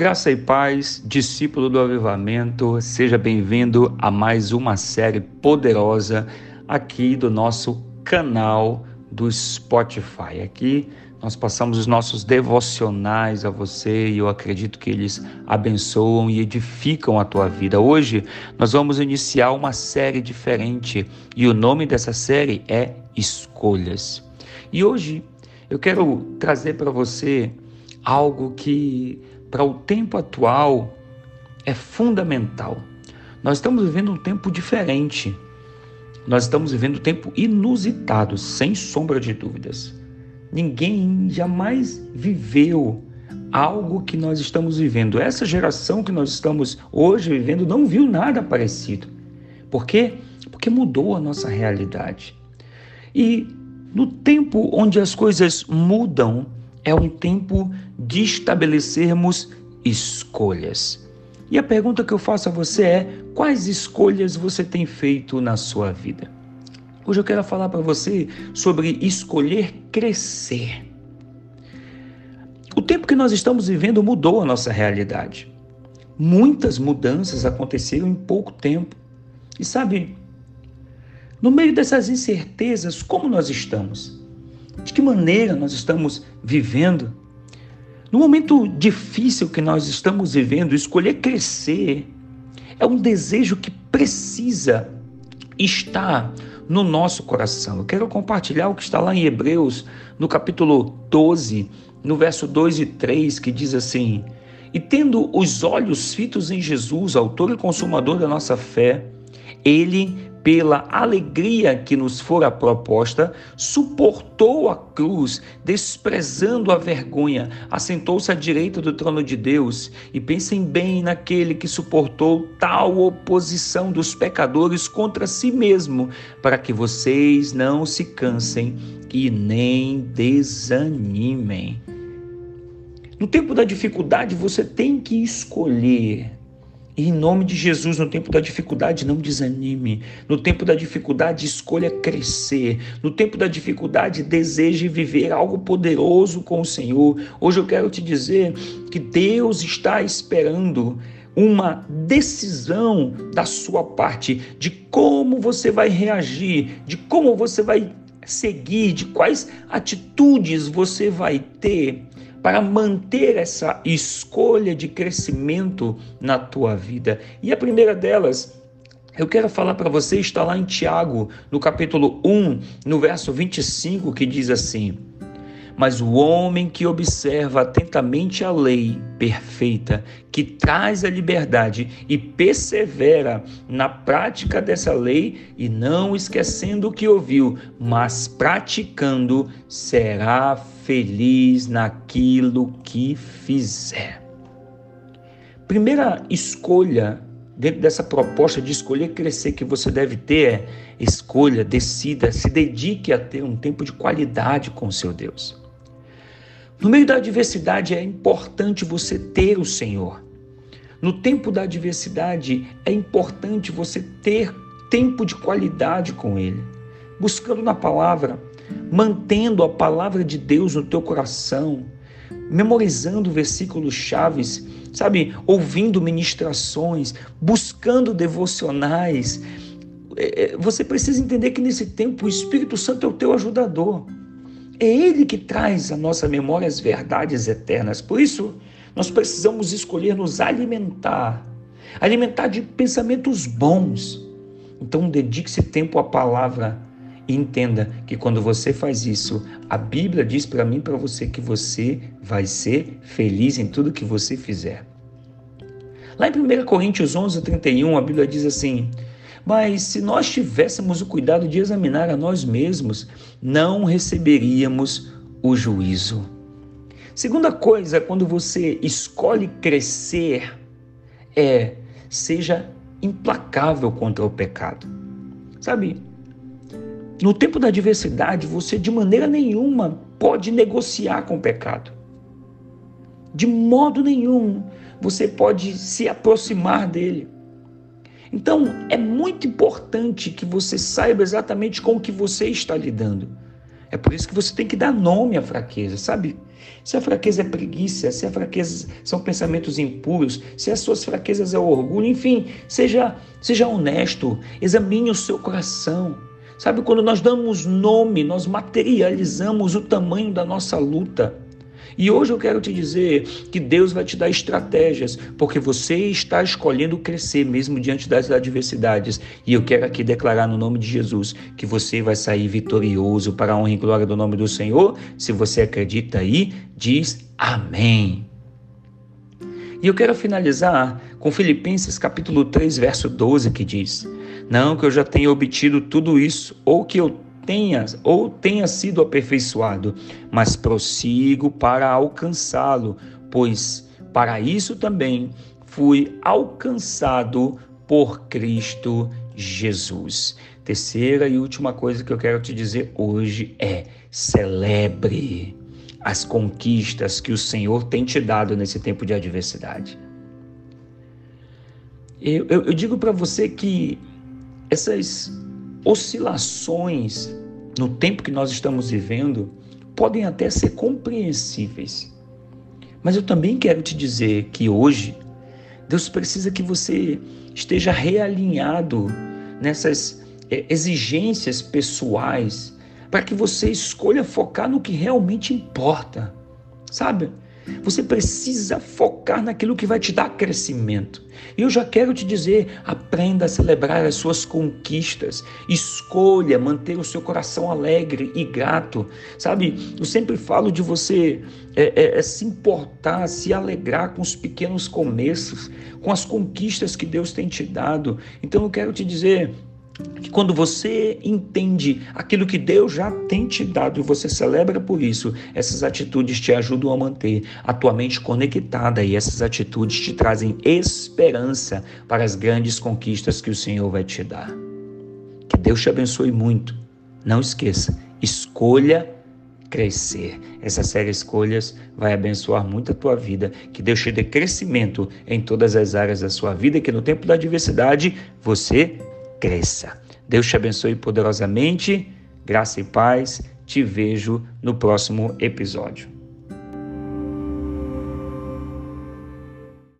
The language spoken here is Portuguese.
Graça e paz, discípulo do avivamento, seja bem-vindo a mais uma série poderosa aqui do nosso canal do Spotify. Aqui nós passamos os nossos devocionais a você e eu acredito que eles abençoam e edificam a tua vida. Hoje nós vamos iniciar uma série diferente e o nome dessa série é Escolhas. E hoje eu quero trazer para você algo que para o tempo atual é fundamental. Nós estamos vivendo um tempo diferente. Nós estamos vivendo um tempo inusitado, sem sombra de dúvidas. Ninguém jamais viveu algo que nós estamos vivendo. Essa geração que nós estamos hoje vivendo não viu nada parecido. Por quê? Porque mudou a nossa realidade. E no tempo onde as coisas mudam, é um tempo de estabelecermos escolhas. E a pergunta que eu faço a você é: quais escolhas você tem feito na sua vida? Hoje eu quero falar para você sobre escolher crescer. O tempo que nós estamos vivendo mudou a nossa realidade. Muitas mudanças aconteceram em pouco tempo. E sabe, no meio dessas incertezas, como nós estamos? De que maneira nós estamos vivendo? No momento difícil que nós estamos vivendo, escolher crescer é um desejo que precisa estar no nosso coração. Eu quero compartilhar o que está lá em Hebreus, no capítulo 12, no verso 2 e 3, que diz assim: E tendo os olhos fitos em Jesus, autor e consumador da nossa fé, ele pela alegria que nos fora proposta, suportou a cruz, desprezando a vergonha, assentou-se à direita do trono de Deus. E pensem bem naquele que suportou tal oposição dos pecadores contra si mesmo, para que vocês não se cansem e nem desanimem. No tempo da dificuldade, você tem que escolher e em nome de Jesus, no tempo da dificuldade, não desanime. No tempo da dificuldade, escolha crescer. No tempo da dificuldade, deseje viver algo poderoso com o Senhor. Hoje eu quero te dizer que Deus está esperando uma decisão da sua parte de como você vai reagir, de como você vai seguir, de quais atitudes você vai ter para manter essa escolha de crescimento na tua vida. E a primeira delas, eu quero falar para você, está lá em Tiago, no capítulo 1, no verso 25, que diz assim: mas o homem que observa atentamente a lei perfeita, que traz a liberdade e persevera na prática dessa lei, e não esquecendo o que ouviu, mas praticando, será feliz naquilo que fizer. Primeira escolha dentro dessa proposta de escolher crescer que você deve ter é escolha, decida, se dedique a ter um tempo de qualidade com o seu Deus. No meio da adversidade é importante você ter o Senhor. No tempo da adversidade é importante você ter tempo de qualidade com Ele, buscando na palavra, mantendo a palavra de Deus no teu coração, memorizando versículos chaves, sabe, ouvindo ministrações, buscando devocionais. É, é, você precisa entender que nesse tempo o Espírito Santo é o teu ajudador. É Ele que traz à nossa memória as verdades eternas. Por isso, nós precisamos escolher nos alimentar alimentar de pensamentos bons. Então, dedique-se tempo à palavra e entenda que quando você faz isso, a Bíblia diz para mim e para você que você vai ser feliz em tudo que você fizer. Lá em 1 Coríntios 11, 31, a Bíblia diz assim: mas se nós tivéssemos o cuidado de examinar a nós mesmos, não receberíamos o juízo. Segunda coisa, quando você escolhe crescer, é seja implacável contra o pecado. Sabe, no tempo da adversidade, você de maneira nenhuma pode negociar com o pecado. De modo nenhum você pode se aproximar dele. Então, é muito importante que você saiba exatamente com o que você está lidando. É por isso que você tem que dar nome à fraqueza, sabe? Se a fraqueza é preguiça, se a fraqueza são pensamentos impuros, se as suas fraquezas é orgulho, enfim, seja, seja honesto, examine o seu coração. Sabe, quando nós damos nome, nós materializamos o tamanho da nossa luta. E hoje eu quero te dizer que Deus vai te dar estratégias, porque você está escolhendo crescer mesmo diante das adversidades. E eu quero aqui declarar no nome de Jesus que você vai sair vitorioso para a honra e glória do nome do Senhor. Se você acredita aí, diz amém. E eu quero finalizar com Filipenses capítulo 3, verso 12, que diz: Não que eu já tenha obtido tudo isso, ou que eu tenha ou tenha sido aperfeiçoado, mas prossigo para alcançá-lo, pois para isso também fui alcançado por Cristo Jesus. Terceira e última coisa que eu quero te dizer hoje é: celebre as conquistas que o Senhor tem te dado nesse tempo de adversidade. Eu, eu, eu digo para você que essas oscilações no tempo que nós estamos vivendo podem até ser compreensíveis. Mas eu também quero te dizer que hoje Deus precisa que você esteja realinhado nessas é, exigências pessoais para que você escolha focar no que realmente importa, sabe? Você precisa focar naquilo que vai te dar crescimento. E eu já quero te dizer: aprenda a celebrar as suas conquistas. Escolha manter o seu coração alegre e grato. Sabe, eu sempre falo de você é, é, é se importar, se alegrar com os pequenos começos, com as conquistas que Deus tem te dado. Então eu quero te dizer que quando você entende aquilo que Deus já tem te dado e você celebra por isso, essas atitudes te ajudam a manter a tua mente conectada e essas atitudes te trazem esperança para as grandes conquistas que o Senhor vai te dar. Que Deus te abençoe muito. Não esqueça, escolha crescer. Essa série Escolhas vai abençoar muito a tua vida. Que Deus te dê crescimento em todas as áreas da sua vida que no tempo da adversidade você cresça. Deus te abençoe poderosamente. Graça e paz. Te vejo no próximo episódio.